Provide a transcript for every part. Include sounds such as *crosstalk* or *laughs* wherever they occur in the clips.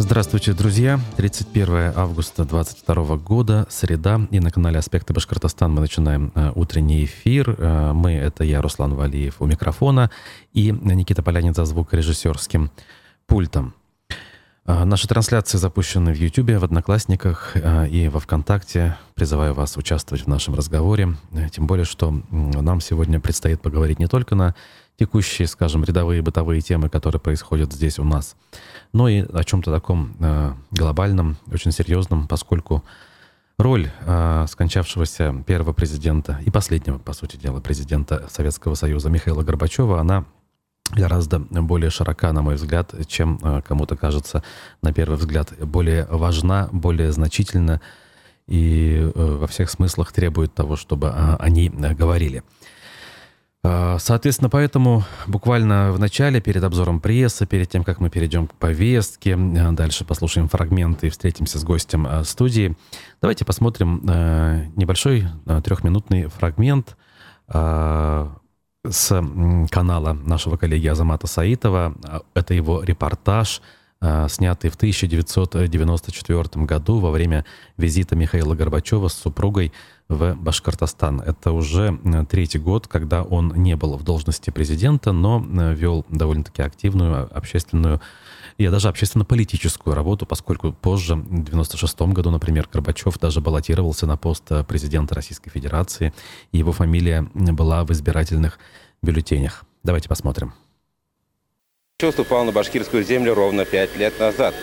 Здравствуйте, друзья. 31 августа 2022 года, среда, и на канале «Аспекты Башкортостан» мы начинаем э, утренний эфир. Э, мы — это я, Руслан Валиев, у микрофона, и Никита Полянин за звукорежиссерским пультом. Э, наши трансляции запущены в YouTube, в Одноклассниках и во Вконтакте. Призываю вас участвовать в нашем разговоре. Тем более, что нам сегодня предстоит поговорить не только на текущие, скажем, рядовые бытовые темы, которые происходят здесь у нас, но и о чем-то таком э, глобальном, очень серьезном, поскольку роль э, скончавшегося первого президента и последнего, по сути дела, президента Советского Союза Михаила Горбачева, она гораздо более широка, на мой взгляд, чем э, кому-то кажется на первый взгляд, более важна, более значительна и э, во всех смыслах требует того, чтобы э, они говорили. А, соответственно, поэтому буквально в начале, перед обзором прессы, перед тем, как мы перейдем к повестке, а, дальше послушаем фрагменты и встретимся с гостем а, студии, давайте посмотрим небольшой трехминутный фрагмент с канала нашего коллеги Азамата Саитова. Это его репортаж, снятый в 1994 году во время визита Михаила Горбачева с супругой в Башкортостан. Это уже э, третий год, когда он не был в должности президента, но э, вел довольно-таки активную общественную и даже общественно-политическую работу, поскольку позже, в 1996 году, например, Горбачев даже баллотировался на пост э, президента Российской Федерации, и его фамилия была в избирательных бюллетенях. Давайте посмотрим. Горбачев ступал на башкирскую землю ровно пять лет назад.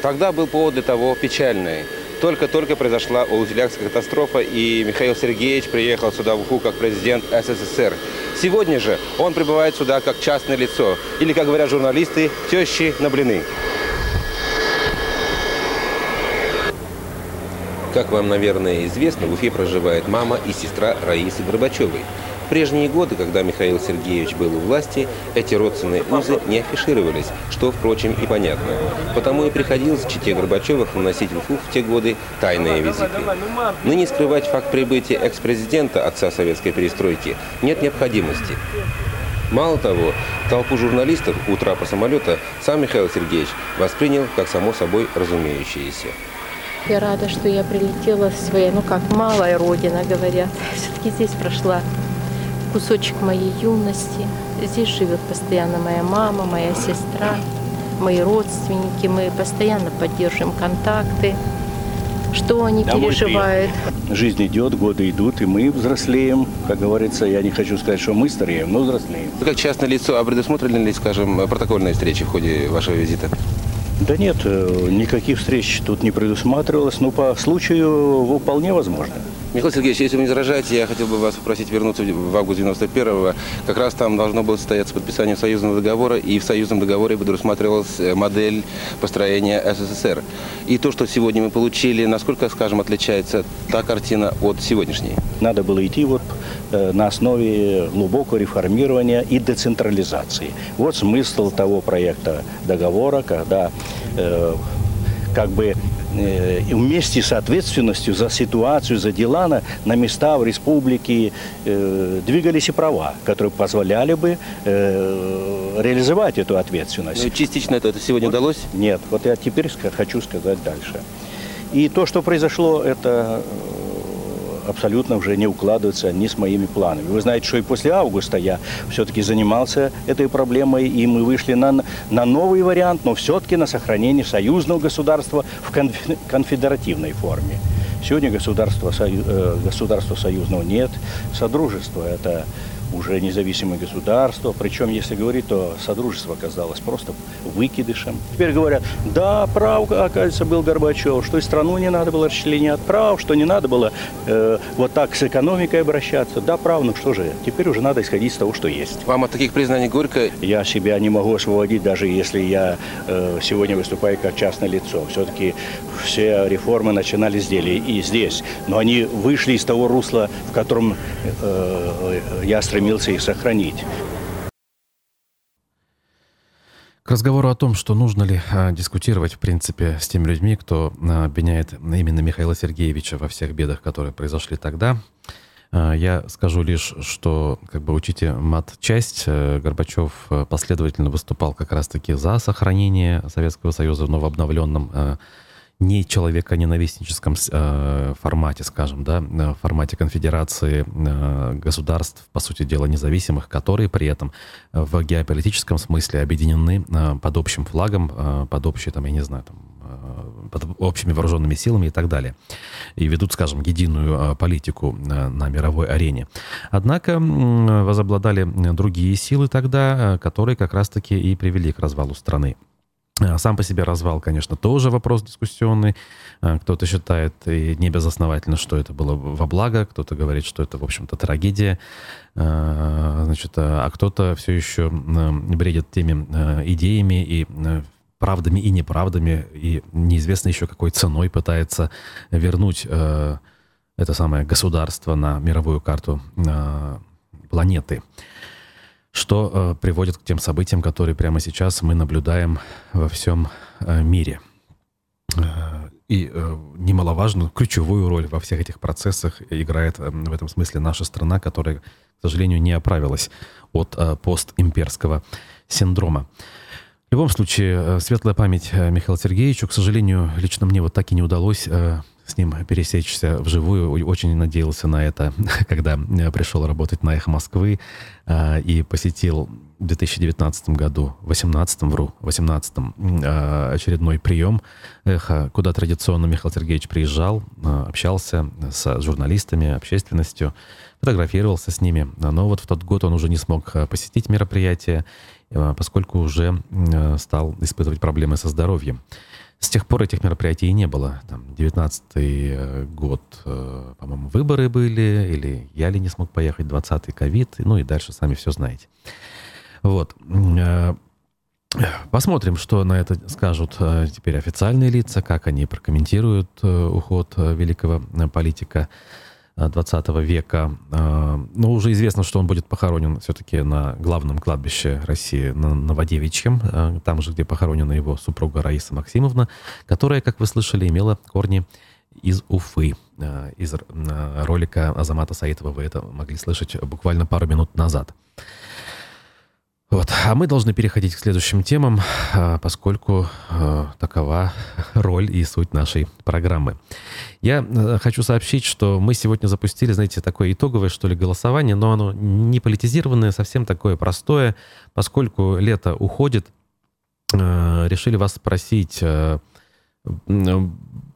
Тогда был повод для того печальный – только-только произошла Улузелякская катастрофа, и Михаил Сергеевич приехал сюда в Уху как президент СССР. Сегодня же он прибывает сюда как частное лицо, или, как говорят журналисты, тещи на блины. Как вам, наверное, известно, в Уфе проживает мама и сестра Раисы Горбачевой. В прежние годы, когда Михаил Сергеевич был у власти, эти родственные узы не афишировались, что, впрочем, и понятно. Потому и приходилось чите Горбачевых наносить в Уфу в те годы тайные визиты. Ныне скрывать факт прибытия экс-президента, отца советской перестройки, нет необходимости. Мало того, толпу журналистов у трапа самолета сам Михаил Сергеевич воспринял как само собой разумеющееся. Я рада, что я прилетела в своей, ну как, малая родина, говорят. Все-таки здесь прошла кусочек моей юности. Здесь живет постоянно моя мама, моя сестра, мои родственники. Мы постоянно поддерживаем контакты. Что они Домой переживают? Приехали. Жизнь идет, годы идут, и мы взрослеем. Как говорится, я не хочу сказать, что мы стареем, но взрослеем. Вы как частное лицо, а предусмотрены ли, скажем, протокольные встречи в ходе вашего визита? Да нет, э, никаких встреч тут не предусматривалось, но по случаю вполне возможно. Михаил Сергеевич, если вы не возражаете, я хотел бы вас попросить вернуться в август 91-го. Как раз там должно было состояться подписание союзного договора, и в союзном договоре предусматривалась э, модель построения СССР. И то, что сегодня мы получили, насколько, скажем, отличается та картина от сегодняшней? Надо было идти вот э, на основе глубокого реформирования и децентрализации. Вот смысл того проекта договора, когда э, как бы Э, вместе с ответственностью за ситуацию, за дела на, на места в республике э, двигались и права, которые позволяли бы э, реализовать эту ответственность. Ну, частично это, это сегодня вот, удалось? Нет, вот я теперь хочу сказать дальше. И то, что произошло, это абсолютно уже не укладывается ни с моими планами. Вы знаете, что и после августа я все-таки занимался этой проблемой, и мы вышли на, на новый вариант, но все-таки на сохранение союзного государства в конфедеративной форме. Сегодня государства, э, государства союзного нет, содружество – это уже независимое государство. Причем, если говорить, то Содружество оказалось просто выкидышем. Теперь говорят, да, прав, оказывается, был Горбачев, что и страну не надо было расчленять, прав, что не надо было э, вот так с экономикой обращаться. Да, прав, ну что же, теперь уже надо исходить из того, что есть. Вам от таких признаний горько? Я себя не могу освободить, даже если я э, сегодня выступаю как частное лицо. Все-таки все реформы начинались здесь, и здесь. Но они вышли из того русла, в котором э, я стремился стремился их сохранить. К разговору о том, что нужно ли а, дискутировать, в принципе, с теми людьми, кто а, обвиняет именно Михаила Сергеевича во всех бедах, которые произошли тогда, Э, я скажу лишь, что, как бы учите мат-часть, э, Горбачев э, последовательно выступал как раз-таки за сохранение Советского Союза в новообновленном не человеконенавистническом э, формате, скажем, да, в формате конфедерации э, государств, по сути дела, независимых, которые при этом в геополитическом смысле объединены э, под общим флагом, э, под общей, там, я не знаю, там, э, под общими вооруженными силами и так далее. И ведут, скажем, единую э, политику э, на мировой арене. Однако э, возобладали другие силы тогда, э, которые как раз-таки и привели к развалу страны. А, сам по себе развал, конечно, тоже вопрос дискуссионный. А, кто-то считает, и не безосновательно, что это было во благо, кто-то говорит, что это, в общем-то, трагедия. А, значит, а кто-то все еще бредит теми идеями и правдами и неправдами, и неизвестно еще какой ценой пытается вернуть это самое государство на мировую карту планеты что э, приводит к тем событиям, которые прямо сейчас мы наблюдаем во всем э, мире. Э, и э, немаловажную, ключевую роль во всех этих процессах играет э, в этом смысле наша страна, которая, к сожалению, не оправилась от э, постимперского синдрома. В любом случае, э, светлая память э, Михаилу Сергеевичу, к сожалению, лично мне вот так и не удалось с ним пересечься вживую. Очень надеялся на это, *laughs* когда пришел работать на «Эхо Москвы» а, и посетил в 2019 году, 18 вру, 18 а, очередной прием «Эхо», куда традиционно Михаил Сергеевич приезжал, общался с журналистами, общественностью, фотографировался с ними. Но вот в тот год он уже не смог посетить мероприятие, поскольку уже стал испытывать проблемы со здоровьем. С тех пор этих мероприятий не было. Там, 19-й э, год, э, по-моему, выборы были, или я ли не смог поехать, 20-й ковид, ну и дальше сами все знаете. Вот. Э, посмотрим, что на это скажут теперь официальные лица, как они прокомментируют уход великого политика. 20 века. А, но уже известно, что он будет похоронен все-таки на главном кладбище России, на Новодевичьем, а, там же, где похоронена его супруга Раиса Максимовна, которая, как вы слышали, имела корни из Уфы. Из ролика Азамата Саитова вы это могли слышать буквально пару минут назад. Вот. А мы должны переходить к следующим темам, поскольку такова *laughs* роль и суть нашей программы. Я э, хочу сообщить, что мы сегодня запустили, знаете, такое итоговое, что ли, голосование, но оно не политизированное, совсем такое простое, поскольку лето уходит, э, решили вас спросить, э,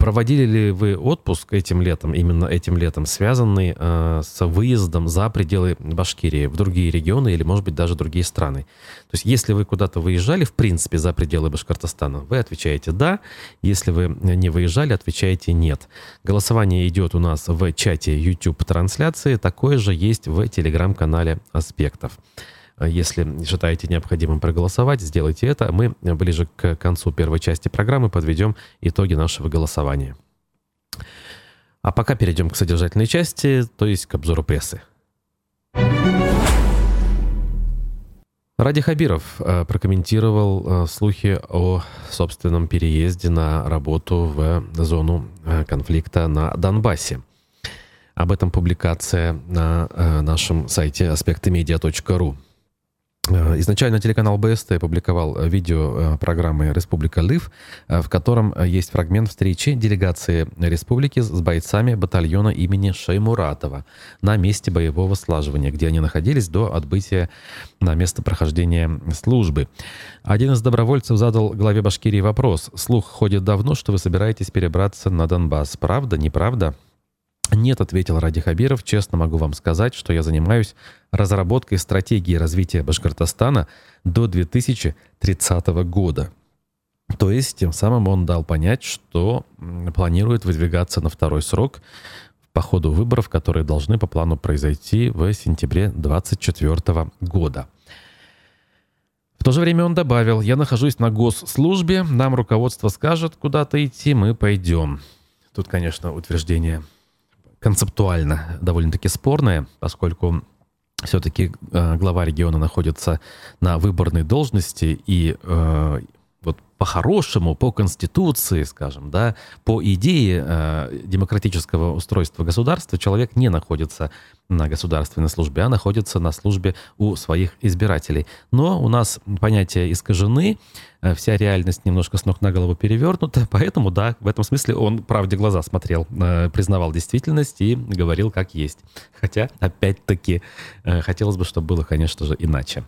Проводили ли вы отпуск этим летом, именно этим летом, связанный э, с выездом за пределы Башкирии, в другие регионы или, может быть, даже другие страны? То есть, если вы куда-то выезжали, в принципе, за пределы Башкортостана, вы отвечаете «да». Если вы не выезжали, отвечаете «нет». Голосование идет у нас в чате YouTube-трансляции, такое же есть в телеграм-канале «Аспектов». А если считаете необходимым проголосовать, сделайте это. Мы ближе к концу первой части программы подведем итоги нашего голосования. А пока перейдем к содержательной части, то есть к обзору прессы. Ради Хабиров э, прокомментировал э, слухи о собственном переезде на работу в зону э, конфликта на Донбассе. Об этом публикация на нашем сайте аспектымедиа.ру. Э, изначально телеканал БСТ опубликовал э, видео э, программы «Республика Лыв», в котором есть фрагмент встречи делегации республики с бойцами батальона имени Шаймуратова на месте боевого слаживания, где они находились до отбытия на место прохождения службы. Один из добровольцев задал главе Башкирии вопрос. «Слух ходит давно, что вы собираетесь перебраться на Донбасс. Правда, неправда?» Нет, ответил Ради Хабиров. Честно могу вам сказать, что я занимаюсь разработкой стратегии развития Башкортостана до 2030 года. То есть, тем самым он дал понять, что планирует выдвигаться на второй срок по ходу выборов, которые должны по плану произойти в сентябре 2024 года. В то же время он добавил, я нахожусь на госслужбе, нам руководство скажет куда-то идти, мы пойдем. Тут, конечно, утверждение концептуально довольно-таки спорное, поскольку все-таки э, глава региона находится на выборной должности, и э, вот по-хорошему, по конституции, скажем, да, по идее э, демократического устройства государства, человек не находится на государственной службе, а находится на службе у своих избирателей. Но у нас понятия искажены, э, вся реальность немножко с ног на голову перевернута, *laughs* поэтому, да, в этом смысле он правде глаза смотрел, э, признавал действительность и говорил как есть. Хотя, опять-таки, э, хотелось бы, чтобы было, конечно же, иначе.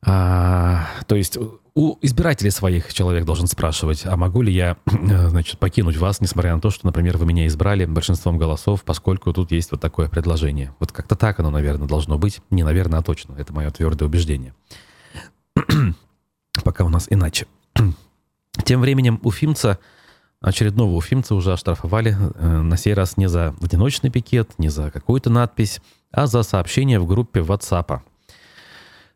А, то есть у избирателей своих человек должен спрашивать, а могу ли я, *clears throat* значит, покинуть вас, несмотря на то, что, например, вы меня избрали большинством голосов, поскольку тут есть вот такое предложение. Вот как-то так оно, наверное, должно быть. Не наверное, а точно. Это мое твердое убеждение. *clears throat* Пока у нас иначе. *clears throat* Тем временем уфимца, очередного уфимца уже оштрафовали, э, на сей раз не за одиночный пикет, не за какую-то надпись, а за сообщение в группе WhatsApp.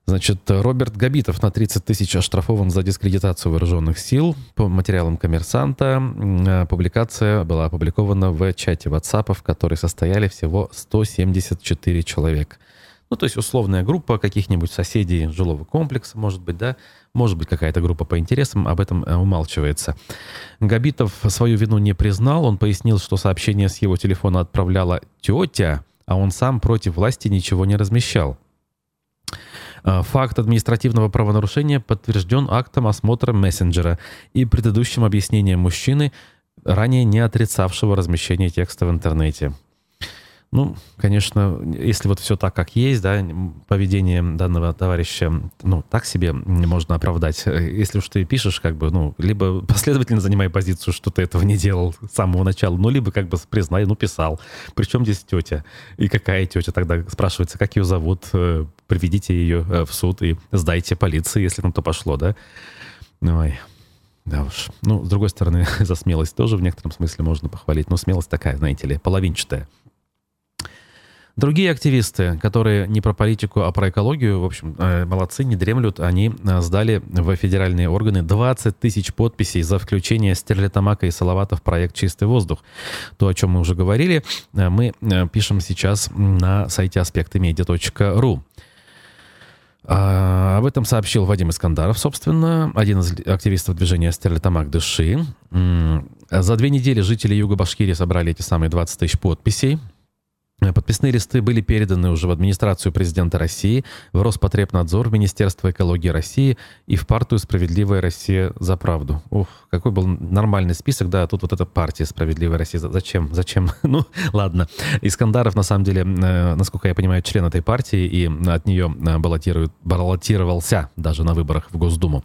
Значит, Роберт Габитов на 30 тысяч оштрафован за дискредитацию вооруженных сил. По материалам коммерсанта э, публикация была опубликована в чате WhatsApp, в которой состояли всего 174 человека. Ну, то есть условная группа каких-нибудь соседей жилого комплекса, может быть, да, может быть, какая-то группа по интересам, об этом э, умалчивается. Габитов свою вину не признал, он пояснил, что сообщение с его телефона отправляла тетя, а он сам против власти ничего не размещал. Э, факт административного правонарушения подтвержден актом осмотра мессенджера и предыдущим объяснением мужчины, ранее не отрицавшего размещение текста в интернете. Ну, конечно, если вот все так, как есть, да, поведение данного товарища, ну, так себе можно оправдать. Если уж ты пишешь, как бы, ну, либо *laughs* последовательно занимай позицию, что ты этого не делал с самого начала, ну, либо как бы признай, ну, писал. Причем здесь тетя? И какая тетя тогда? Спрашивается, как ее зовут? Приведите ее э, в суд и сдайте полиции, если на то пошло, да? Ой. Да уж. Ну, с другой стороны, *laughs* за смелость тоже в некотором смысле можно похвалить. Но смелость такая, знаете ли, половинчатая. Другие активисты, которые не про политику, а про экологию, в общем, э, молодцы, не дремлют, они э, сдали в федеральные органы 20 тысяч подписей за включение Стерлитамака и Салавата в проект «Чистый воздух». То, о чем мы уже говорили, мы пишем сейчас на сайте аспектымедиа.ру. А, об этом сообщил Вадим Искандаров, собственно, один из активистов движения «Стерлитамак Дыши». За две недели жители Юга Башкирии собрали эти самые 20 тысяч подписей. Подписные листы были переданы уже в администрацию президента России, в Роспотребнадзор, в Министерство экологии России и в партию «Справедливая Россия за правду». Ух, какой был нормальный список, да, тут вот эта партия «Справедливая Россия». Зачем? Зачем? *laughs* Ну, ладно. Искандаров, на самом деле, э, насколько я понимаю, член этой партии и от нее э, баллотирует, баллотировался даже на выборах в Госдуму.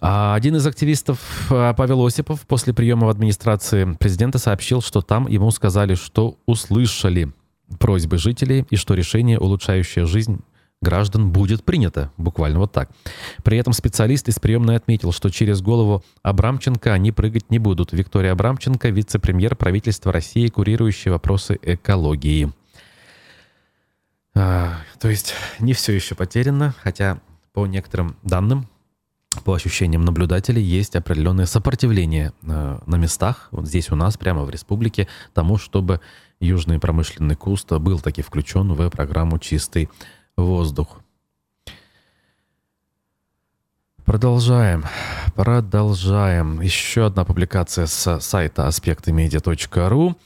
А один из активистов, а, Павел Осипов, после приема в администрации президента сообщил, что там ему сказали, что услышали просьбы жителей и что решение, улучшающее жизнь граждан, будет принято. Буквально вот так. При этом специалист из приемной отметил, что через голову Абрамченко они прыгать не будут. Виктория Абрамченко, вице-премьер правительства России, курирующий вопросы экологии. А, то есть не все еще потеряно, хотя по некоторым данным по ощущениям наблюдателей, есть определенное сопротивление э, на местах, вот здесь у нас, прямо в республике, тому, чтобы южный промышленный куст был таки включен в программу «Чистый воздух». Продолжаем. Продолжаем. Еще одна публикация с сайта аспектымедиа.ру.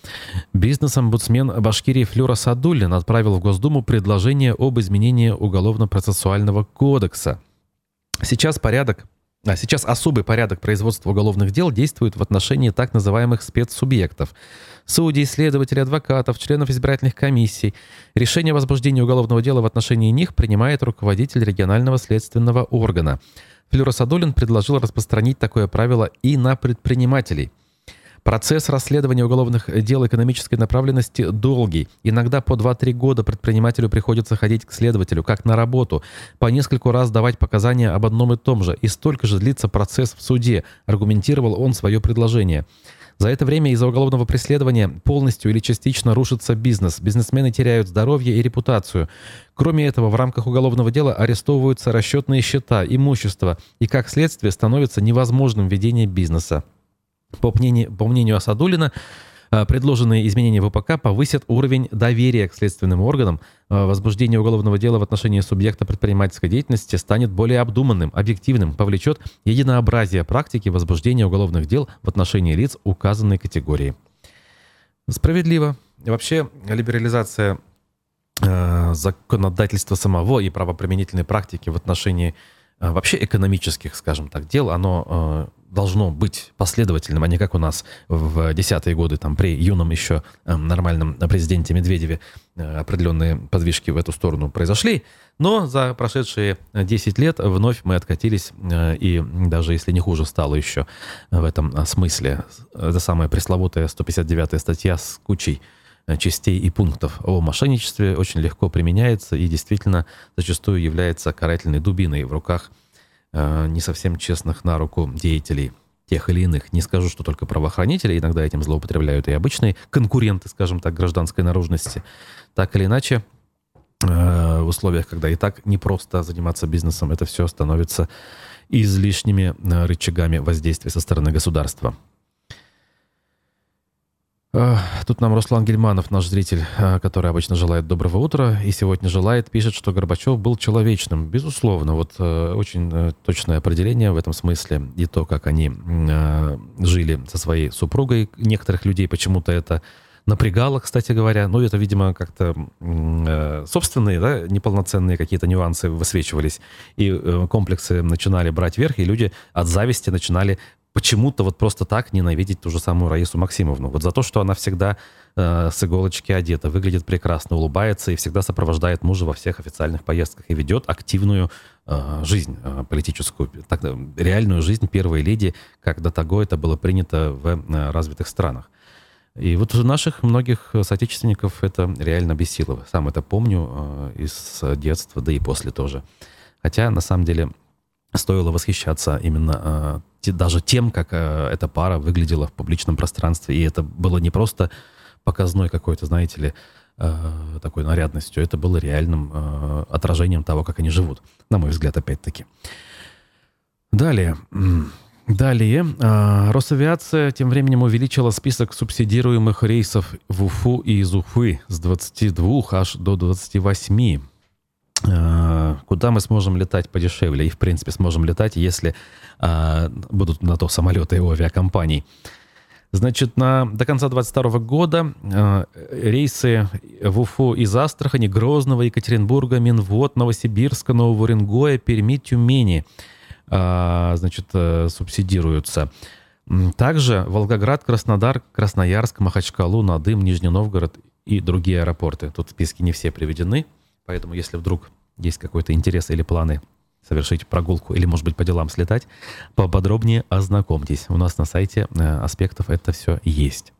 Бизнес-омбудсмен Башкирии Флюра Садуллин отправил в Госдуму предложение об изменении Уголовно-процессуального кодекса – Сейчас порядок а сейчас особый порядок производства уголовных дел действует в отношении так называемых спецсубъектов. Судей, следователей, адвокатов, членов избирательных комиссий. Решение о возбуждении уголовного дела в отношении них принимает руководитель регионального следственного органа. Флюра Садулин предложил распространить такое правило и на предпринимателей – Процесс расследования уголовных дел экономической направленности долгий. Иногда по 2-3 года предпринимателю приходится ходить к следователю, как на работу, по нескольку раз давать показания об одном и том же. И столько же длится процесс в суде, аргументировал он свое предложение. За это время из-за уголовного преследования полностью или частично рушится бизнес. Бизнесмены теряют здоровье и репутацию. Кроме этого, в рамках уголовного дела арестовываются расчетные счета, имущество, и как следствие становится невозможным ведение бизнеса. По мнению, по мнению Асадулина, А, предложенные изменения ВПК повысят уровень доверия к следственным органам. А, возбуждение уголовного дела в отношении субъекта предпринимательской деятельности станет более обдуманным, объективным, повлечет единообразие практики возбуждения уголовных дел в отношении лиц указанной категории. Справедливо. Вообще, либерализация э, законодательства самого и правоприменительной практики в отношении э, вообще экономических, скажем так, дел, оно э, должно быть последовательным, а не как у нас в десятые годы, там, при юном еще э, нормальном президенте Медведеве э, определенные подвижки в эту сторону произошли. Но за прошедшие 10 лет вновь мы откатились, э, и даже если не хуже стало еще в этом смысле. Это самая пресловутая 159-я статья с кучей частей и пунктов о мошенничестве очень легко применяется и действительно зачастую является карательной дубиной в руках Э, не совсем честных на руку деятелей тех или иных. Не скажу, что только правоохранители иногда этим злоупотребляют и обычные конкуренты, скажем так, гражданской наружности. Так или иначе, э, в условиях, когда и так не просто заниматься бизнесом, это все становится излишними э, рычагами воздействия со стороны государства. Тут нам Руслан Гельманов, наш зритель, который обычно желает доброго утра, и сегодня желает, пишет, что Горбачев был человечным. Безусловно, вот э, очень э, точное определение в этом смысле. И то, как они э, жили со своей супругой. Некоторых людей почему-то это напрягало, кстати говоря. Ну, это, видимо, как-то собственные, да, неполноценные какие-то нюансы высвечивались. И комплексы начинали брать верх, и люди от зависти начинали почему-то вот просто так ненавидеть ту же самую Раису Максимовну. Вот за то, что она всегда э, с иголочки одета, выглядит прекрасно, улыбается и всегда сопровождает мужа во всех официальных поездках и ведет активную э, жизнь э, политическую, так, реальную жизнь первой леди, как до того это было принято в э, развитых странах. И вот у наших многих соотечественников это реально бесило. Сам это помню э, из детства, да и после тоже. Хотя, на самом деле, стоило восхищаться именно э, даже тем, как э, эта пара выглядела в публичном пространстве. И это было не просто показной какой-то, знаете ли, э, такой нарядностью, это было реальным э, отражением того, как они живут, на мой взгляд, опять-таки. Далее. Далее. Э, Росавиация тем временем увеличила список субсидируемых рейсов в Уфу и из Уфы с 22 аж до 28. Э, куда мы сможем летать подешевле и, в принципе, сможем летать, если э, будут на то самолеты и авиакомпаний. Значит, на, до конца 2022 года э, рейсы в Уфу из Астрахани, Грозного, Екатеринбурга, Минвод, Новосибирска, Нового Уренгоя, Перми, Тюмени э, значит, э, субсидируются. Также Волгоград, Краснодар, Красноярск, Махачкалу, Надым, Нижний Новгород и другие аэропорты. Тут списки не все приведены. Поэтому, если вдруг есть какой-то интерес или планы совершить прогулку или, может быть, по делам слетать, поподробнее ознакомьтесь. У нас на сайте э, аспектов это все есть.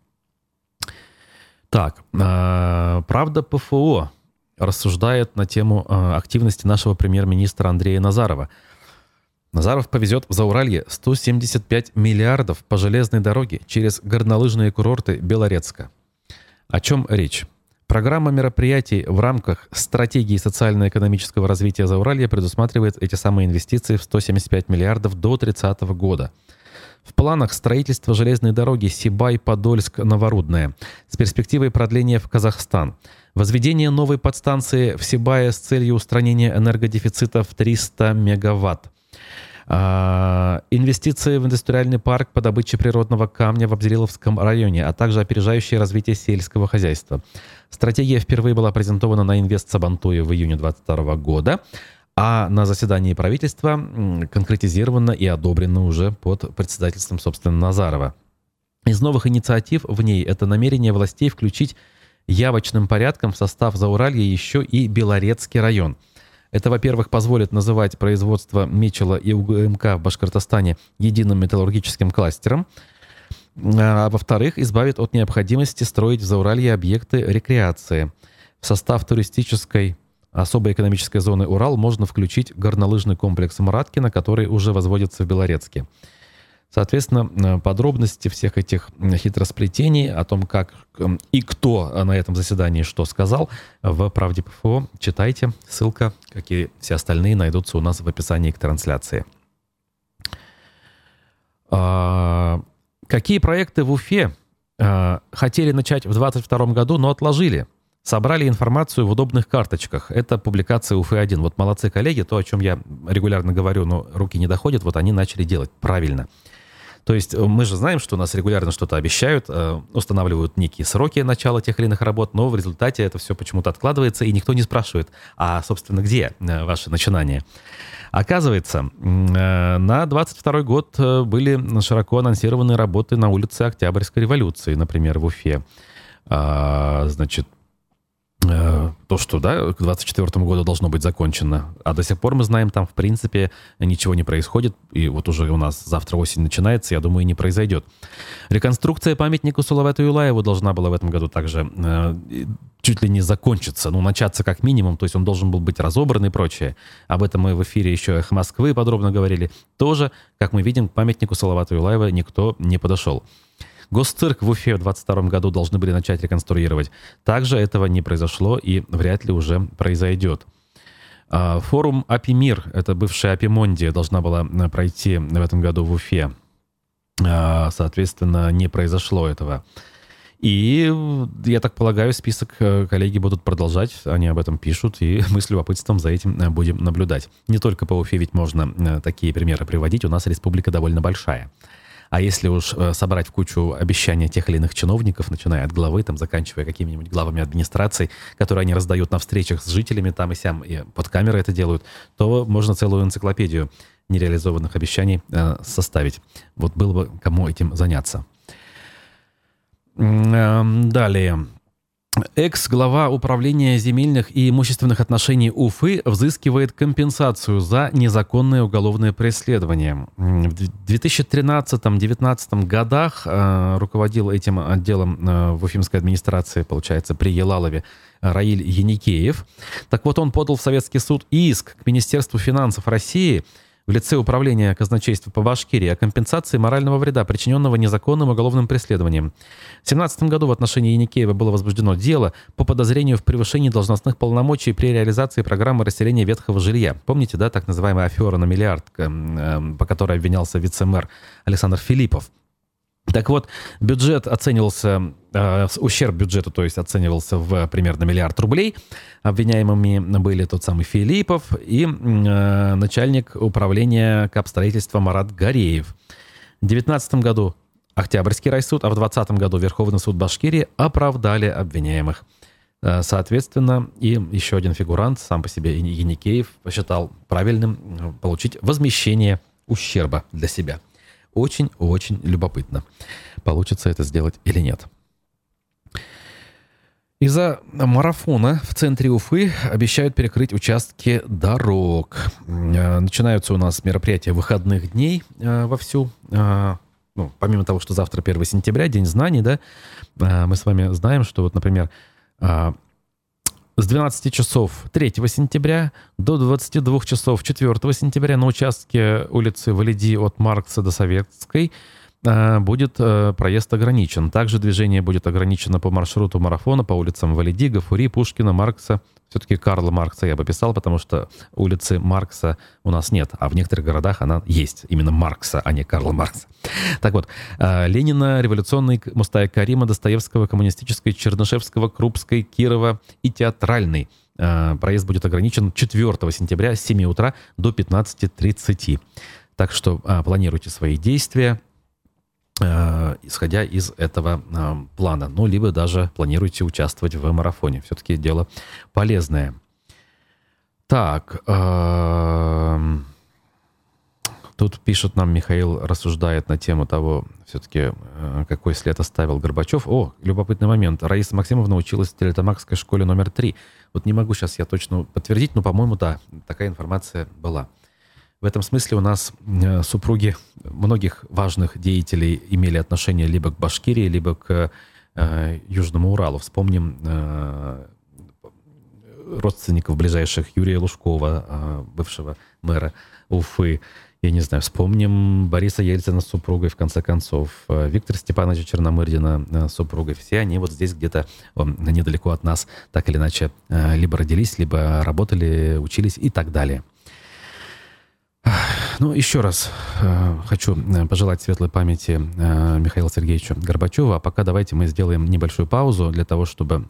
Так, э, правда ПФО рассуждает на тему э, активности нашего премьер-министра Андрея Назарова. Назаров повезет в Зауралье 175 миллиардов по железной дороге через горнолыжные курорты Белорецка. О чем речь? Программа мероприятий в рамках стратегии социально-экономического развития Зауралья предусматривает эти самые инвестиции в 175 миллиардов до 30 года. В планах строительство железной дороги Сибай-Подольск-Новорудная с перспективой продления в Казахстан. Возведение новой подстанции в Сибае с целью устранения энергодефицита в 300 мегаватт. А, инвестиции в индустриальный парк по добыче природного камня в Абзелиловском районе, а также опережающее развитие сельского хозяйства. Стратегия впервые была презентована на инвест Сабантуе в июне 2022 года, а на заседании правительства конкретизирована и одобрена уже под председательством, собственно, Назарова. Из новых инициатив в ней это намерение властей включить явочным порядком в состав Зауралья еще и Белорецкий район – это, во-первых, позволит называть производство Мечела и УГМК в Башкортостане единым металлургическим кластером. А во-вторых, избавит от необходимости строить в Зауралье объекты рекреации. В состав туристической особой экономической зоны Урал можно включить горнолыжный комплекс Мараткина, который уже возводится в Белорецке. Соответственно, э, подробности всех этих хитросплетений о том, как и кто на этом заседании что сказал, в «Правде ПФО» читайте. Ссылка, как и все остальные, найдутся у нас в описании к трансляции. А, какие проекты в Уфе Хотели начать в 22 году, но отложили. Собрали информацию в удобных карточках. Это публикация УФ-1. Вот молодцы коллеги, то, о чем я регулярно говорю, но руки не доходят, вот они начали делать правильно. То есть э, мы же знаем, что у нас регулярно что-то обещают, э, устанавливают некие сроки начала тех или иных работ, но в результате это все почему-то откладывается, и никто не спрашивает, а, собственно, где э, ваши начинания. Оказывается, на 22 год были широко анонсированы работы на улице Октябрьской революции, например, в Уфе. А, значит, то, что да, к 2024 году должно быть закончено. А до сих пор мы знаем, там, в принципе, ничего не происходит. И вот уже у нас завтра осень начинается, я думаю, и не произойдет. Реконструкция памятника Сулавату Юлаеву должна была в этом году также э, чуть ли не закончиться, ну, начаться как минимум, то есть он должен был быть разобран и прочее. Об этом мы в эфире еще «Эхо Москвы» подробно говорили. Тоже, как мы видим, к памятнику Салавату Юлаева никто не подошел. Госцирк в Уфе в 2022 году должны были начать реконструировать. Также этого не произошло и вряд ли уже произойдет. А, форум «Апи Мир», это бывшая Апимондия, должна была э, пройти в этом году в Уфе. А, соответственно, не произошло этого. И, я так полагаю, список э, коллеги будут продолжать, они об этом пишут, и *laughs* мы с любопытством за этим э, будем наблюдать. Не только по Уфе ведь можно такие примеры приводить, у нас республика довольно большая. А если уж э, собрать в кучу обещания тех или иных чиновников, начиная от главы, там, заканчивая какими-нибудь главами администраций, которые они раздают на встречах с жителями там и сям, и под камерой это делают, то можно целую энциклопедию нереализованных обещаний э, составить. Вот было бы кому этим заняться. Эм, далее. Экс-глава управления земельных и имущественных отношений Уфы взыскивает компенсацию за незаконное уголовное преследование. В 2013-2019 годах э, руководил этим отделом э, в Уфимской администрации, получается, при Елалове Раиль Яникеев. Так вот, он подал в Советский суд иск к Министерству финансов России – в лице Управления казначейства по Башкирии о компенсации морального вреда, причиненного незаконным уголовным преследованием. В 2017 году в отношении Яникеева было возбуждено дело по подозрению в превышении должностных полномочий при реализации программы расселения ветхого жилья. Помните, да, так называемая афера на миллиард, э, по которой обвинялся вице-мэр Александр Филиппов. Так вот, бюджет оценивался, э, ущерб бюджету, то есть оценивался в примерно миллиард рублей. Обвиняемыми были тот самый Филиппов и э, начальник управления капстроительства Марат Гореев. В 2019 году Октябрьский райсуд, а в 2020 году Верховный суд Башкирии оправдали обвиняемых. Э, соответственно, и еще один фигурант, сам по себе Яникеев, посчитал правильным получить возмещение ущерба для себя – очень-очень любопытно, получится это сделать или нет. Из-за марафона в центре Уфы обещают перекрыть участки дорог. Э, начинаются у нас мероприятия выходных дней э, вовсю. Э, ну, помимо того, что завтра 1 сентября, День знаний, да, мы с вами знаем, что вот, например, с 12 часов 3 сентября до 22 часов 4 сентября на участке улицы Валиди от Маркса до Советской будет э, проезд ограничен. Также движение будет ограничено по маршруту марафона по улицам Валиди, Гафури, Пушкина, Маркса. Все-таки Карла Маркса я бы писал, потому что улицы Маркса у нас нет, а в некоторых городах она есть. Именно Маркса, а не Карла Маркса. Так вот, э, Ленина, революционный, Мустая Карима, Достоевского, коммунистической, Чернышевского, Крупской, Кирова и Театральный. Проезд будет ограничен 4 сентября с 7 утра до 15.30. Так что планируйте свои действия, Э, исходя из этого э, плана. Ну, либо даже планируете участвовать в марафоне. Все-таки дело полезное. Так, э, тут пишет нам Михаил, рассуждает на тему того, все-таки, какой след оставил Горбачев. О, любопытный момент. Раиса Максимовна училась в Телетамакской школе номер три. Вот не могу сейчас я точно подтвердить, но, по-моему, да, такая информация была. В этом смысле у нас э, супруги многих важных деятелей имели отношение либо к Башкирии, либо к э, Южному Уралу. Вспомним э, родственников ближайших Юрия Лужкова, бывшего мэра Уфы. Я не знаю, вспомним Бориса Ельцина с супругой, в конце концов, Виктора Степановича Черномырдина с супругой. Все они вот здесь где-то недалеко от нас так или иначе либо родились, либо работали, учились и так далее. Ну, еще раз э, хочу э, пожелать светлой памяти э, Михаила Сергеевича Горбачева. А пока давайте мы сделаем небольшую паузу для того, чтобы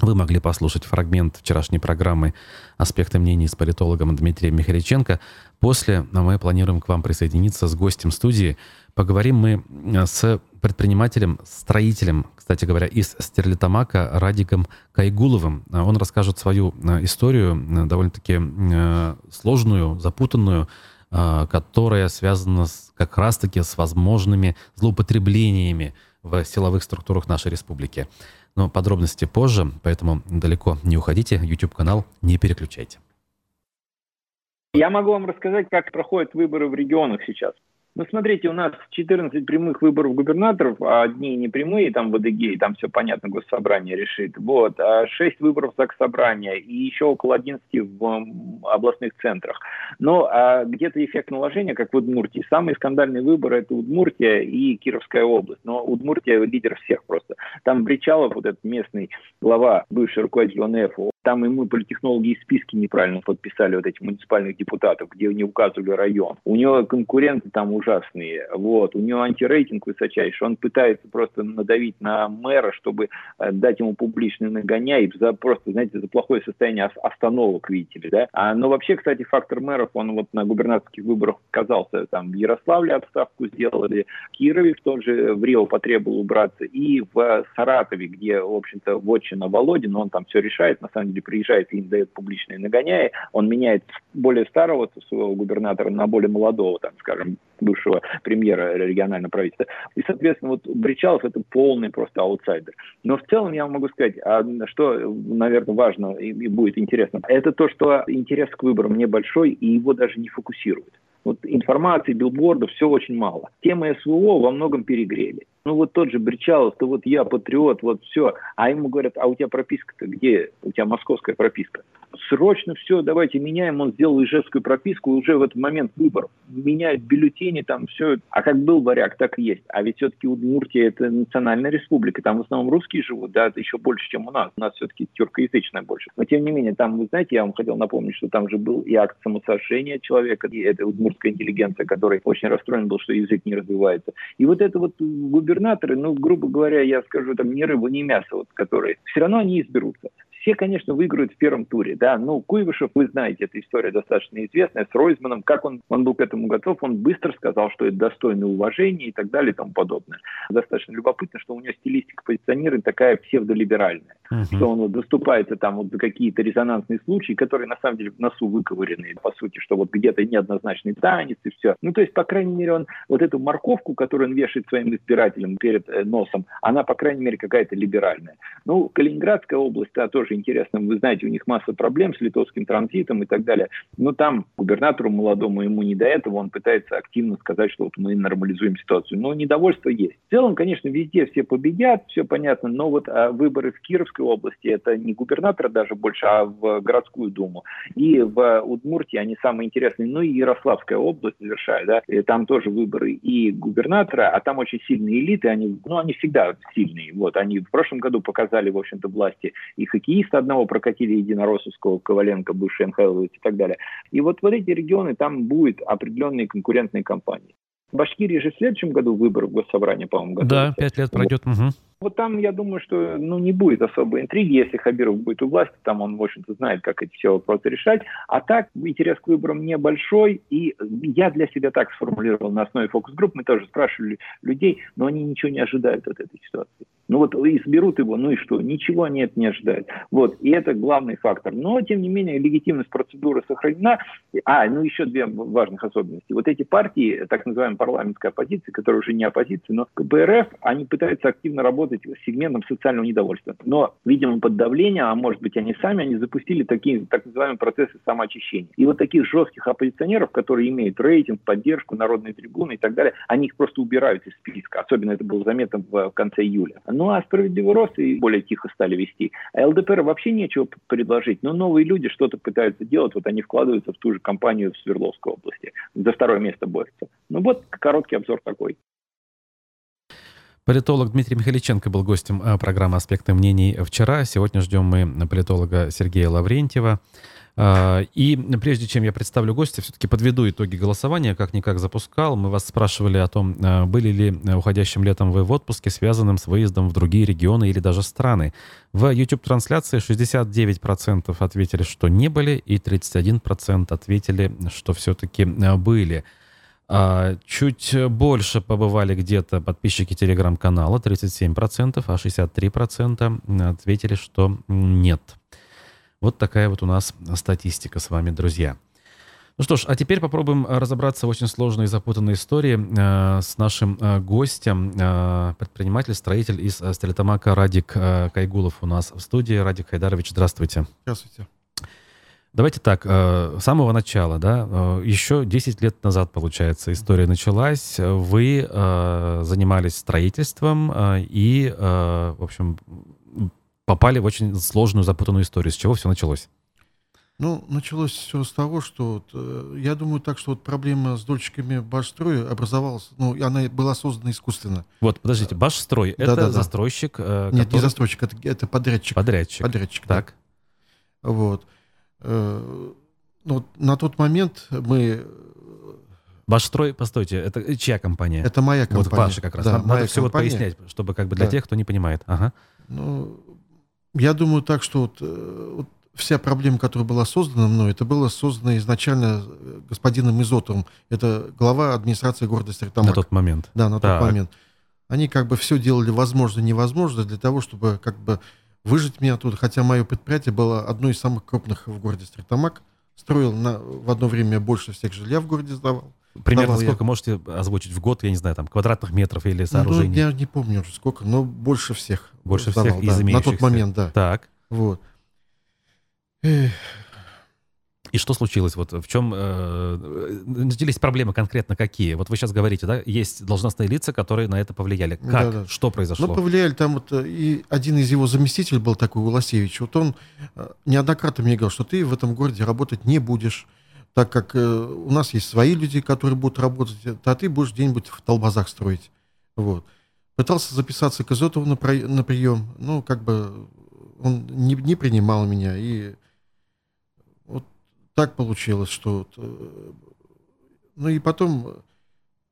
вы могли послушать фрагмент вчерашней программы «Аспекты мнений» с политологом Дмитрием Михаличенко. После мы планируем к вам присоединиться с гостем студии. Поговорим мы с предпринимателем, строителем, кстати говоря, из Стерлитамака Радиком Кайгуловым. Он расскажет свою историю, довольно-таки сложную, запутанную, которая связана с, как раз-таки с возможными злоупотреблениями в силовых структурах нашей республики. Но подробности позже, поэтому далеко не уходите, YouTube-канал не переключайте. Я могу вам рассказать, как проходят выборы в регионах сейчас. Ну, смотрите, у нас 14 прямых выборов губернаторов, а одни не прямые, там в Адыгее, там все понятно, госсобрание решит. Вот. А 6 выборов Заксобрания и еще около 11 в областных центрах. Но а где-то эффект наложения, как в Удмуртии. Самые скандальные выборы – это Удмуртия и Кировская область. Но Удмуртия – лидер всех просто. Там Бричалов, вот этот местный глава, бывший руководитель ОНФ, там ему политтехнологи из списки неправильно подписали вот этих муниципальных депутатов, где не указывали район. У него конкуренты там ужасные. Вот. У него антирейтинг высочайший. Он пытается просто надавить на мэра, чтобы э, дать ему публичный нагоняй за просто, знаете, за плохое состояние остановок, видите ли, да. А, но вообще, кстати, фактор мэров, он вот на губернаторских выборах оказался там в Ярославле отставку сделали, в Кирове в том же, в Рио потребовал убраться, и в Саратове, где, в общем-то, вотчина Володин, он там все решает, на самом деле приезжает и им дает публичные нагоняи, он меняет более старого своего губернатора на более молодого, там, скажем, бывшего премьера регионального правительства. И, соответственно, вот Бречалов это полный просто аутсайдер. Но в целом я могу сказать, а что, наверное, важно и будет интересно, это то, что интерес к выборам небольшой, и его даже не фокусируют. Вот информации, билбордов, все очень мало. Темы СВО во многом перегрели. Ну вот тот же Бречалов, то вот я патриот, вот все. А ему говорят, а у тебя прописка-то где? У тебя московская прописка срочно все, давайте меняем. Он сделал ижевскую прописку уже в этот момент выборов. Меняет бюллетени, там все. А как был варяг, так и есть. А ведь все-таки Удмуртия это национальная республика. Там в основном русские живут, да, это еще больше, чем у нас. У нас все-таки тюркоязычная больше. Но тем не менее, там, вы знаете, я вам хотел напомнить, что там же был и акт самосожжения человека, и это удмуртская интеллигенция, который очень расстроен был, что язык не развивается. И вот это вот губернаторы, ну, грубо говоря, я скажу, там, ни рыбу, ни мясо, вот, которые, все равно они изберутся. Все, конечно, выиграют в первом туре, да. Ну, Куйвышев, вы знаете, эта история достаточно известная, с Ройзманом, как он, он был к этому готов, он быстро сказал, что это достойно уважения и так далее и тому подобное. Достаточно любопытно, что у него стилистика позиционирования такая псевдолиберальная, uh-huh. что он вот доступается там вот за какие-то резонансные случаи, которые на самом деле в носу выковырены, по сути, что вот где-то неоднозначный танец и все. Ну, то есть, по крайней мере, он вот эту морковку, которую он вешает своим избирателям перед э, носом, она, по крайней мере, какая-то либеральная. Ну, Калининградская область, да, тоже Польши интересным. Вы знаете, у них масса проблем с литовским транзитом и так далее. Но там губернатору молодому ему не до этого, он пытается активно сказать, что вот мы нормализуем ситуацию. Но недовольство есть. В целом, конечно, везде все победят, все понятно, но вот а, выборы в Кировской области, это не губернатора даже больше, а в городскую думу. И в Удмуртии они самые интересные. Ну и Ярославская область, завершает, да, и там тоже выборы и губернатора, а там очень сильные элиты, они, ну, они всегда сильные. Вот, они в прошлом году показали, в общем-то, власти и хоккеистов, 301 прокатили Единороссовского, Коваленко, бывший МХЛ и так далее. И вот, вот эти регионы, там будет определенные конкурентные компании. В Башкирии же в следующем году выборы в госсобрание, по-моему, готовятся. Да, пять лет пройдет. Вот. Угу. Вот там, я думаю, что ну, не будет особой интриги, если Хабиров будет у власти, там он, в общем-то, знает, как эти все вопросы решать. А так, интерес к выборам небольшой, и я для себя так сформулировал на основе фокус-групп, мы тоже спрашивали людей, но они ничего не ожидают от этой ситуации. Ну вот изберут его, ну и что? Ничего они это не ожидают. Вот, и это главный фактор. Но, тем не менее, легитимность процедуры сохранена. А, ну еще две важных особенности. Вот эти партии, так называемая парламентская оппозиция, которая уже не оппозиция, но КБРФ, они пытаются активно работать с сегментом социального недовольства. Но, видимо, под давлением, а может быть они сами, они запустили такие так называемые процессы самоочищения. И вот таких жестких оппозиционеров, которые имеют рейтинг, поддержку, народные трибуны и так далее, они их просто убирают из списка. Особенно это было заметно в конце июля. Ну а справедливый рост и более тихо стали вести. А ЛДПР вообще нечего предложить. Но новые люди что-то пытаются делать. Вот они вкладываются в ту же компанию в Свердловской области. За второе место борются. Ну вот короткий обзор такой. Политолог Дмитрий Михаличенко был гостем э, программы «Аспекты мнений» вчера. Сегодня ждем мы политолога Сергея Лаврентьева. А, и прежде чем я представлю гостя, все-таки подведу итоги голосования, как-никак запускал. Мы вас спрашивали о том, а, были ли уходящим летом вы в отпуске, связанным с выездом в другие регионы или даже страны. В YouTube-трансляции 69% ответили, что не были, и 31% ответили, что все-таки были. А, чуть больше побывали где-то подписчики телеграм-канала, 37%, а 63% ответили, что нет. Вот такая вот у нас статистика с вами, друзья. Ну что ж, а теперь попробуем разобраться в очень сложной и запутанной истории э, с нашим э, гостем, э, предприниматель, строитель из э, Стерлитамака Радик э, Кайгулов у нас в студии. Радик Хайдарович, здравствуйте. Здравствуйте. Давайте так, э, с самого начала, да, э, еще 10 лет назад, получается, история началась. Вы э, занимались строительством и, в общем, попали в очень сложную, запутанную историю. С чего все началось? Ну, началось все с того, что вот, я думаю так, что вот проблема с дольщиками Башстроя образовалась, ну, она была создана искусственно. Вот, подождите, Башстрой, да, это да, да. застройщик? Э, Нет, который... не застройщик, это, это подрядчик. Подрядчик. Подрядчик, так. Да. Вот. Э, ну, на тот момент мы Башстрой, постойте, это чья компания? Это моя компания. Вот ваша как раз. Да, Надо все вот пояснять, чтобы как бы для да. тех, кто не понимает. Ага. Ну, я думаю так, что вот, э, вот вся проблема, которая была создана мной, это было создано изначально э, господином Изотовым. Это глава администрации города Стертамак. На тот момент. Да, на так. тот момент. Они как бы все делали возможно невозможно для того, чтобы как бы выжить меня тут. Хотя мое предприятие было одно из самых крупных в городе Стертамак. Строил на, в одно время больше всех жилья в городе сдавал. Примерно сколько я. можете озвучить в год, я не знаю, там, квадратных метров или сооружений? Ну, я не помню уже сколько, но больше всех. Больше сдавал, всех из. На тот момент, да. Так. Вот. И что случилось? Вот в чем э, начались проблемы конкретно какие? Вот вы сейчас говорите, да, есть должностные лица, которые на это повлияли. Как? Да, да. Что произошло? Ну, повлияли там вот э, и один из его заместителей был такой Уласевич. Вот он э, неоднократно мне говорил, что ты в этом городе работать не будешь так как э, у нас есть свои люди, которые будут работать, а ты будешь где-нибудь в Толбазах строить. Вот. Пытался записаться к Изотову на, при, на прием, ну, как бы он не, не принимал меня, и так получилось, что... Э, ну и потом...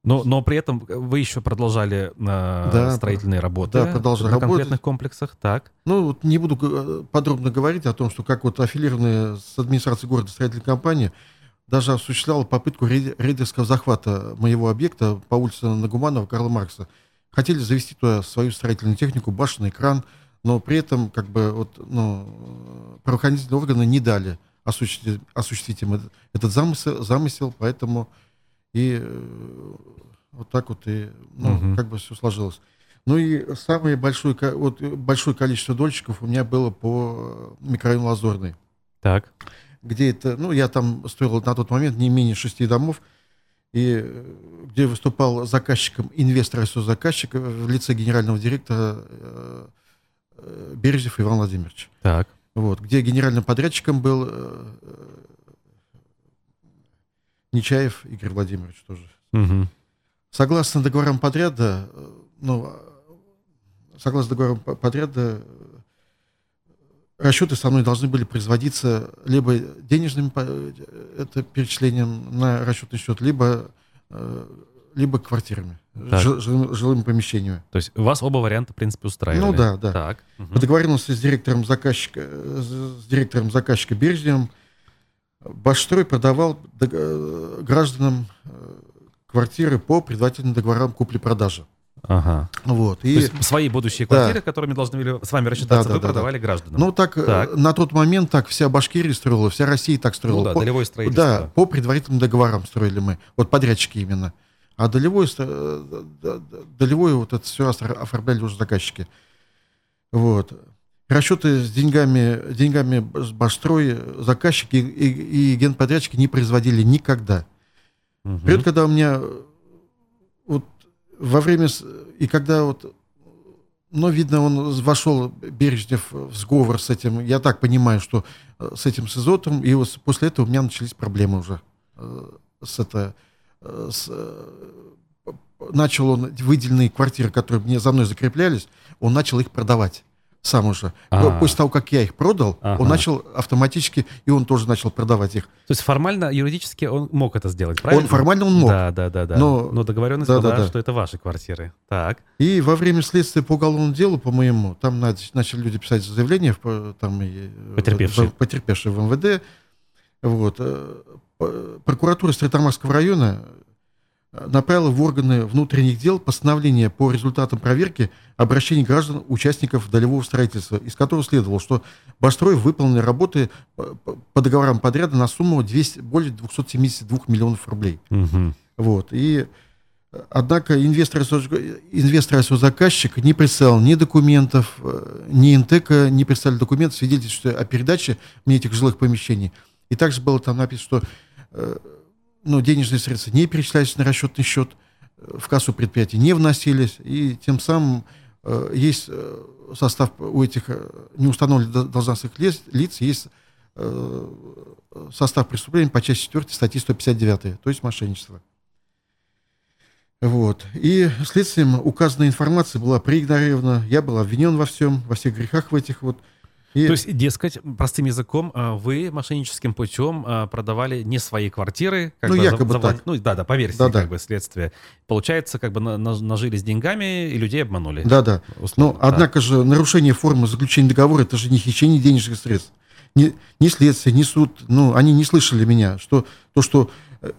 Но, но при этом вы еще продолжали э, да, строительные работы да, продолжали на работать. конкретных комплексах, так? Ну, вот не буду э, подробно говорить о том, что как вот аффилированные с администрацией города строительные компании даже осуществляла попытку рейдерского захвата моего объекта по улице Нагуманова Карла Маркса. Хотели завести туда свою строительную технику, башенный кран, но при этом как бы вот, ну, правоохранительные органы не дали осуществить, осуществить им этот, этот замысел, замысел, поэтому и э, вот так вот и ну, угу. как бы все сложилось. Ну и самое большое, вот, большое количество дольщиков у меня было по микрорайону Лазурный. Так где это, ну, я там строил на тот момент не менее шести домов, и э, где выступал заказчиком, инвестор и заказчик в лице генерального директора э, э, Березев Иван Владимирович. Так. Вот, где генеральным подрядчиком был э, Нечаев Игорь Владимирович тоже. Угу. Согласно договорам подряда, ну, согласно договорам подряда, расчеты со мной должны были производиться либо денежным это перечислением на расчетный счет, либо, э, либо квартирами, жил, жилыми помещениями. То есть вас оба варианта, в принципе, устраивали? Ну да, да. Так. Угу. По договоренности с директором заказчика, с директором заказчика Бережневым Башстрой продавал э, гражданам э, квартиры по предварительным договорам купли-продажи. Ага. Вот. И... То есть свои будущие квартиры, да. которыми должны были с вами рассчитаться, да, да, вы да, продавали да. гражданам. Ну, так, э, так, на тот момент так вся Башкирия строила, вся Россия так строила. Ну да, по, долевое строительство. Да, по предварительным договорам строили мы. Вот подрядчики именно. А долевое, э, долевое вот это все оформляли уже заказчики. Вот. Расчеты с деньгами, деньгами с Башстрой заказчики и, и, генподрядчики не производили никогда. Угу. Придет, когда у меня вот во время... И когда вот... Ну, видно, он вошел, Бережнев, в сговор с этим. Я так понимаю, что э, с этим с Изотом. И вот после этого у меня начались проблемы уже. Э, с это... Э, с, начал он выделенные квартиры, которые мне за мной закреплялись, он начал их продавать сам уже. А. После того, как я их продал, Ага. он начал автоматически, и он тоже начал продавать их. То есть формально, юридически он мог это сделать, правильно? Он формально он мог. Да, да, да, да. Но- Но, договоренность да, была, да, да. что это ваши квартиры. Так. И во время следствия по уголовному делу, по-моему, там нач- начали люди писать заявления, в, по- там, э, Потерпевшие. потерпевшие в МВД. Вот. Э, Прокуратура Стретамарского района э, направила в органы внутренних дел постановление по результатам проверки обращений граждан, участников долевого строительства, из которого следовало, что Башстрой выполнили работы по по- договорам подряда на сумму 200, более 272 миллионов рублей. Мгм. Вот. И, э, однако, инвестор, инвестор заказчик не представил ни документов, э, ни НТК не представили документов, свидетельствующие о передаче мне этих жилых помещений. И также было там написано, что э, ну, денежные средства не перечислялись на расчетный счет, э, в кассу предприятия не вносились, и тем самым э, есть э, состав у этих неустановленных должностных лиц, лиц есть состав преступления по части 4 статьи 159, то есть мошенничество. Вот. И следствием указанная информация была проигнорирована. Я был обвинен во всем, во всех грехах в этих вот. И- То есть, дескать, простым языком, а, вы мошенническим путем а, продавали не свои квартиры, как Ну, бы якобы завлад- так. Ну, да, да, по версии, Да-да. как бы, следствия. Получается, как бы на- на- нажились деньгами и людей обманули. Да-да. Но, однако же, нарушение формы заключения договора, это же не хищение денежных средств. Ни, ни следствие, ни суд, ну, они не слышали меня, что то, что э,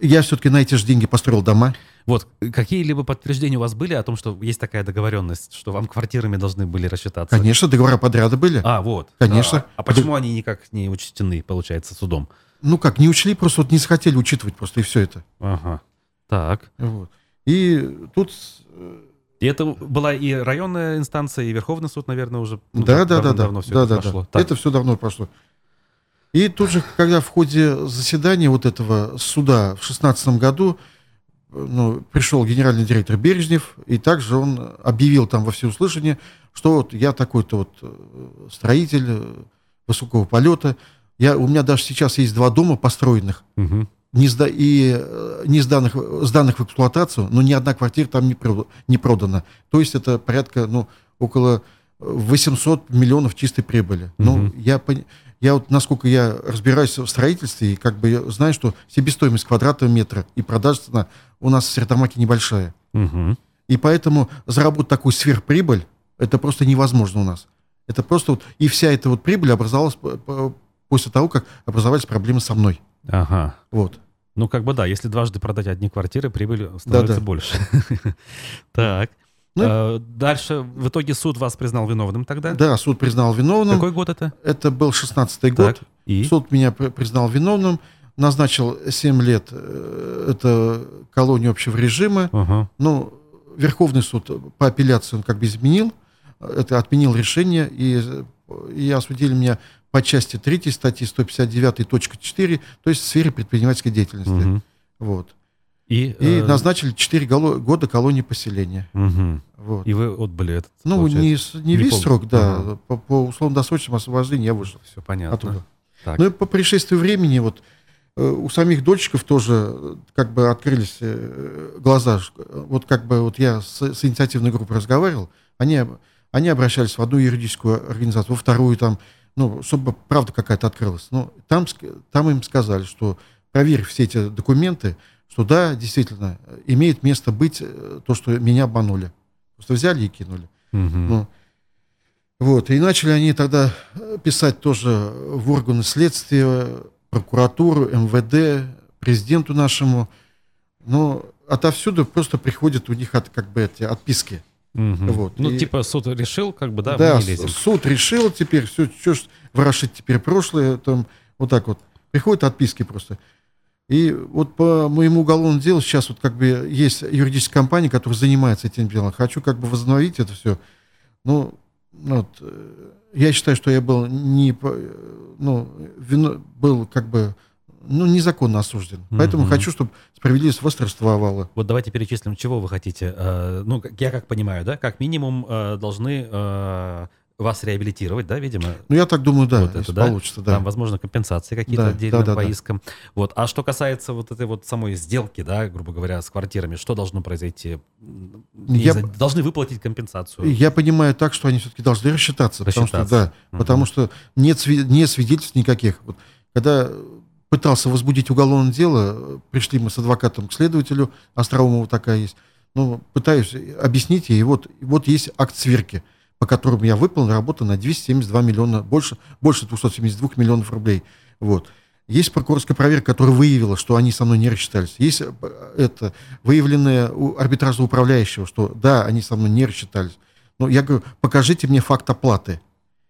я все-таки на эти же деньги построил дома. Вот, какие-либо подтверждения у вас были о том, что есть такая договоренность, что вам квартирами должны были рассчитаться? Конечно, договора подряда были. А, вот. Конечно. А, а почему они никак не учтены, получается, судом? Ну как, не учли, просто вот не захотели учитывать просто, и все это. Ага. Так. Вот. И тут э, И это была и районная инстанция, и Верховный суд, наверное, уже ну, да, да, да, да, давно все да, это да, да. прошло. Так. Это все давно прошло. И тут же, когда в ходе заседания вот этого суда в шестнадцатом году ну, пришел генеральный директор Бережнев, и также он объявил там во всеуслышание, что вот я такой-то вот э, строитель э, высокого полета. Я, у меня даже сейчас есть два дома построенных, Мгм. не, сда, и, э, не сданных, сданных в эксплуатацию, но ни одна квартира там не, не продана. То есть это порядка, ну, около 800 миллионов чистой прибыли. Ну, Мгм. я, пони- я вот, насколько я разбираюсь в строительстве, и как бы я знаю, что себестоимость квадратного метра и продажа цена у нас в Сертамаке небольшая. Мгм. И поэтому заработать такую сверхприбыль, это просто невозможно у нас. Это просто вот, и вся эта вот прибыль образовалась по- по- после того, как образовались проблемы со мной. Ага. Вот. Ну, как бы да, если дважды продать одни квартиры, прибыль становится Да-да. больше. *laughs* Так. Ну, Дальше, в итоге суд вас признал виновным тогда? Да, суд признал виновным. Какой год это? Это был 16-й год. Так. И? Суд меня при- признал виновным, назначил 7 лет, э, это колонию общего режима. Ага. Ну, Верховный суд по апелляции он как бы изменил, это отменил решение, и, и осудили меня по части 3 статьи 159.4, то есть в сфере предпринимательской деятельности. Мгм. Вот. И, И э, назначили 4 голо- года колонии поселения. мгм. Вот. И вы отбыли этот, ну, получается? не, не не весь пол- срок, да, Ага. по, по условно-досрочному освобождению я вышел Все понятно. оттуда. Так. Ну и по пришествию времени вот э, у самих дольщиков тоже э, как бы открылись э, глаза. Вот как бы вот я с, с инициативной группой разговаривал, они, они обращались в одну юридическую организацию, во вторую там, ну, чтобы правда какая-то открылась. Ну, там, там им сказали, что проверив все эти документы, что да, действительно, имеет место быть э, то, что меня обманули. Просто взяли и кинули. Мгм. Ну, вот, и начали они тогда э, писать тоже в органы следствия, прокуратуру, МВД, президенту нашему. Но отовсюду просто приходят у них от, как бы эти отписки. Мгм. вот, Ну, и- типа суд решил, как бы, да, Да, мы не лезем. суд решил теперь, все, что ж ворошить теперь прошлое, там, вот так вот. Приходят отписки просто. И вот по моему уголовному делу сейчас вот как бы есть юридическая компания, которая занимается этим делом. Хочу как бы возобновить это все. Ну, ну вот, э, я считаю, что я был не, э, ну, вино- был как бы, ну, незаконно осужден. Поэтому Мгм. хочу, чтобы справедливость восторжествовала. Вот давайте перечислим, чего вы хотите. Э, Ну, я как понимаю, да, как минимум должны вас реабилитировать, да, видимо? Ну, я так думаю, да, вот это, да? получится, да. Там, возможно, компенсации какие-то Да, отдельно да, да, по да. искам. Вот. А что касается вот этой вот самой сделки, да, грубо говоря, с квартирами, что должно произойти? Я Должны выплатить компенсацию. Я понимаю так, что они все-таки должны рассчитаться, потому что, Рассчитаться. да, потому что нет, сви- нет свидетельств никаких. Вот, когда пытался возбудить уголовное дело, пришли мы с адвокатом к следователю, Остроумова такая есть, ну, пытаюсь объяснить ей, вот, вот есть акт сверки, по которому я выполнил работу на 272 миллиона, больше, больше 272 миллионов рублей. Вот. Есть прокурорская проверка, которая выявила, что они со мной не рассчитались. Есть э, это, выявленное у арбитражного управляющего, что да, они со мной не рассчитались. Но я говорю, покажите мне факт оплаты.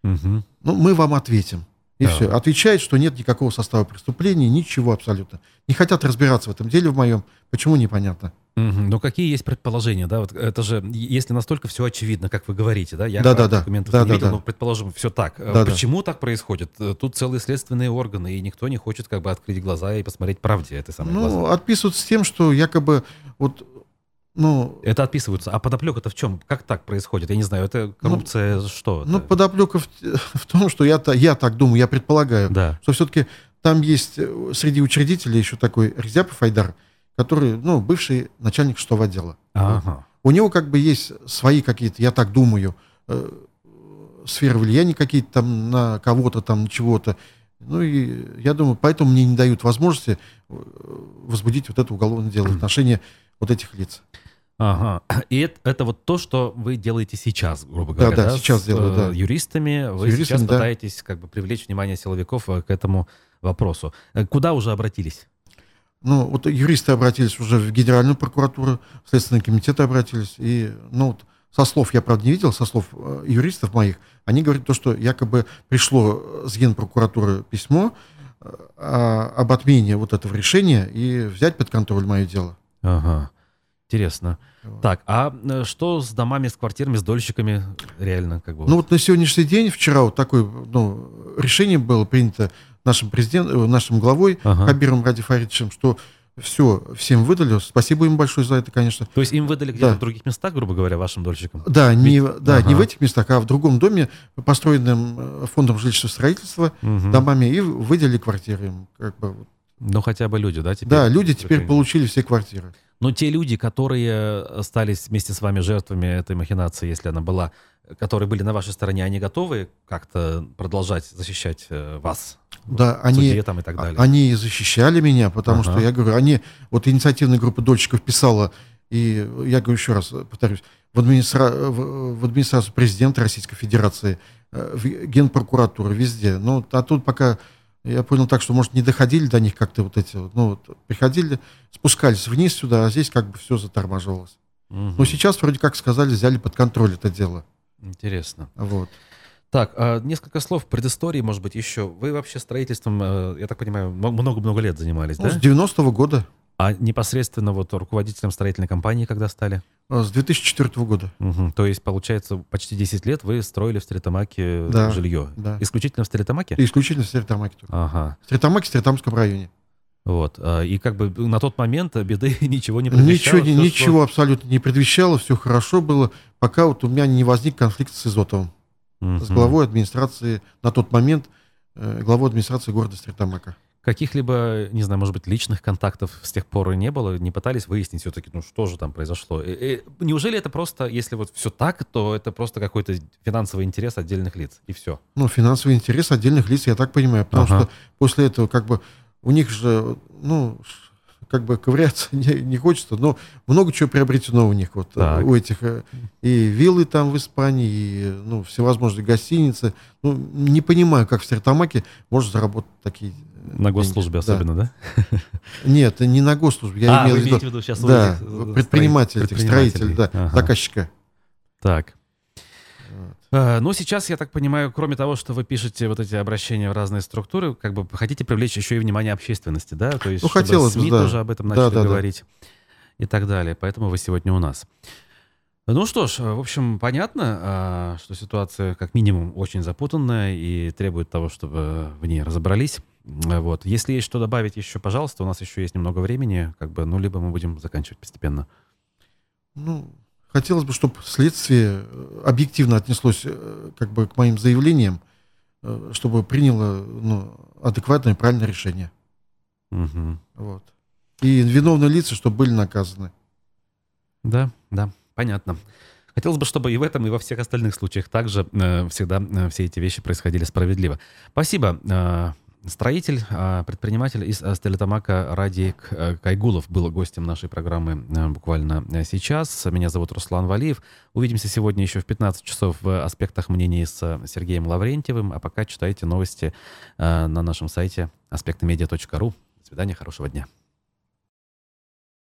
Мгм. Ну, мы вам ответим. И Да. все. Отвечает, что нет никакого состава преступления, ничего абсолютно. Не хотят разбираться в этом деле в моем. Почему, непонятно. Мгм. Но какие есть предположения, да? Вот это же, если настолько все очевидно, как вы говорите, да? Я Да-да-да. документов Да, не да, видел, да. но предположим, все так. Э, Да-да. Почему так происходит? Э, Тут целые следственные органы, и никто не хочет как бы открыть глаза и посмотреть правде этой самой Ну, глаза. отписываются с тем, что якобы вот, ну, Это отписываются. А подоплека-то в чем? Как так происходит? Я не знаю, это коррупция что? ну это? подоплека в, *laughs* в том, что я, я так думаю, я предполагаю, Да. что все-таки там есть э, среди учредителей еще такой Резяпов Айдар, который, ну, бывший начальник штаб отдела. Ага. У него как бы есть свои какие-то, я так думаю, э, сферы влияния какие-то там на кого-то там, чего-то. Ну и я думаю, поэтому мне не дают возможности э, возбудить вот это уголовное дело в отношении вот этих лиц. Ага. И это, это вот то, что вы делаете сейчас, грубо Да, говоря. да, сейчас с, делаю, э, да. юристами. Вы юристами, сейчас да. пытаетесь как бы привлечь внимание силовиков э, к этому вопросу. Э, Куда уже обратились? Ну, вот юристы обратились уже в Генеральную прокуратуру, в Следственный комитет обратились. И, ну, вот со слов, я, правда, не видел, со слов юристов моих, они говорят то, что якобы пришло с Генпрокуратуры письмо а- об отмене вот этого решения и взять под контроль мое дело. Ага. Интересно. Вот. Так, а э, что с домами, с квартирами, с дольщиками реально? Как бы, Ну вот на сегодняшний день, вчера вот такое ну, решение было принято нашим президентом, нашим главой Ага. Хабиром Ради Фаридовичем, что все, всем выдали. Спасибо им большое за это, конечно. То есть им выдали где-то Да. в других местах, грубо говоря, вашим дольщикам? Да, не, да ага. не в этих местах, а в другом доме, построенном э, фондом жилищного строительства, Мгм. домами, и выделили квартиры им. Как бы. Вот. Ну, хотя бы люди, да, теперь? Да, люди теперь получили все квартиры. Но те люди, которые остались вместе с вами жертвами этой махинации, если она была, которые были на вашей стороне, они готовы как-то продолжать защищать э, вас? Да, в они, суде там и так а- далее? они и защищали меня, потому Ага. что я говорю, они, вот инициативная группа дольщиков писала, и я говорю еще раз, повторюсь, в, администра... в, в администрацию президента Российской Федерации, э, в Генпрокуратуру, везде. Ну, а тут пока я понял так, что, может, не доходили до них как-то вот эти вот, ну, вот, приходили, спускались вниз сюда, а здесь как бы все затормаживалось. Мгм. Но сейчас, вроде как сказали, взяли под контроль это дело. Интересно. Вот. Так, а, несколько слов предыстории, может быть, еще. Вы вообще строительством, э, я так понимаю, много-много лет занимались, Ну, да? с 90-го года, А непосредственно вот руководителем строительной компании когда стали? э, с 2004 года. Мгм. То есть, получается, почти 10 лет вы строили в Стритамаке Да, жилье. да. Исключительно в Стритамаке? Исключительно в Стритамаке. Ага. В Стритамаке, в Стритамском районе. Вот. а, И как бы на тот момент беды *laughs* ничего не Ничего, предвещало. не- всё ничего абсолютно не предвещало, все хорошо было, пока вот у меня не возник конфликт с Изотовым, шло. с главой администрации, на тот момент э, главой администрации города Стритамака. Каких-либо, не знаю, может быть, личных контактов с тех пор и не было? Не пытались выяснить все-таки, ну что же там произошло? Э, э, Неужели это просто, если вот все так, то это просто какой-то финансовый интерес отдельных лиц, и все? Ну, финансовый интерес отдельных лиц, я так понимаю, потому Ага. что после этого как бы у них же, ну, как бы ковыряться *laughs* не, не хочется, но много чего приобретено у них, вот, э, Так. у этих, э, и виллы там в Испании, и, ну, всевозможные гостиницы. Ну, не понимаю, как в Стритамаке можно заработать такие э, На госслужбе деньги. Да. особенно, да? *laughs* Нет, не на госслужбе. Я а, имел вы имеете в виду сейчас да, предприниматель, строи- этих строителей, да, Ага. заказчика. Так. Вот. А, Ну, сейчас, я так понимаю, кроме того, что вы пишете вот эти обращения в разные структуры, как бы хотите привлечь еще и внимание общественности, да? То есть, Ну, чтобы хотелось бы, СМИ да. тоже об этом Да, начали да, да. говорить и так далее. Поэтому вы сегодня у нас. Ну что ж, в общем, понятно, а, что ситуация как минимум очень запутанная и требует того, чтобы в ней разобрались. Вот. Если есть что добавить еще, пожалуйста, у нас еще есть немного времени, как бы, ну, либо мы будем заканчивать постепенно. Ну, хотелось бы, чтобы следствие э, объективно отнеслось э, как бы к моим заявлениям, э, чтобы приняло ну, адекватное и правильное решение. Угу. Вот. И виновные лица, чтобы были наказаны. Да, да, понятно. Хотелось бы, чтобы и в этом, и во всех остальных случаях также э, всегда э, все эти вещи происходили справедливо. Спасибо. Э, строитель, э, предприниматель из э, Стелетамака Радик э, Кайгулов был гостем нашей программы э, буквально сейчас. Меня зовут Руслан Валиев. Увидимся сегодня еще в 15 часов в аспектах мнений с Сергеем Лаврентьевым. А пока читайте новости на нашем сайте аспектомедиа.ру. До свидания, хорошего дня.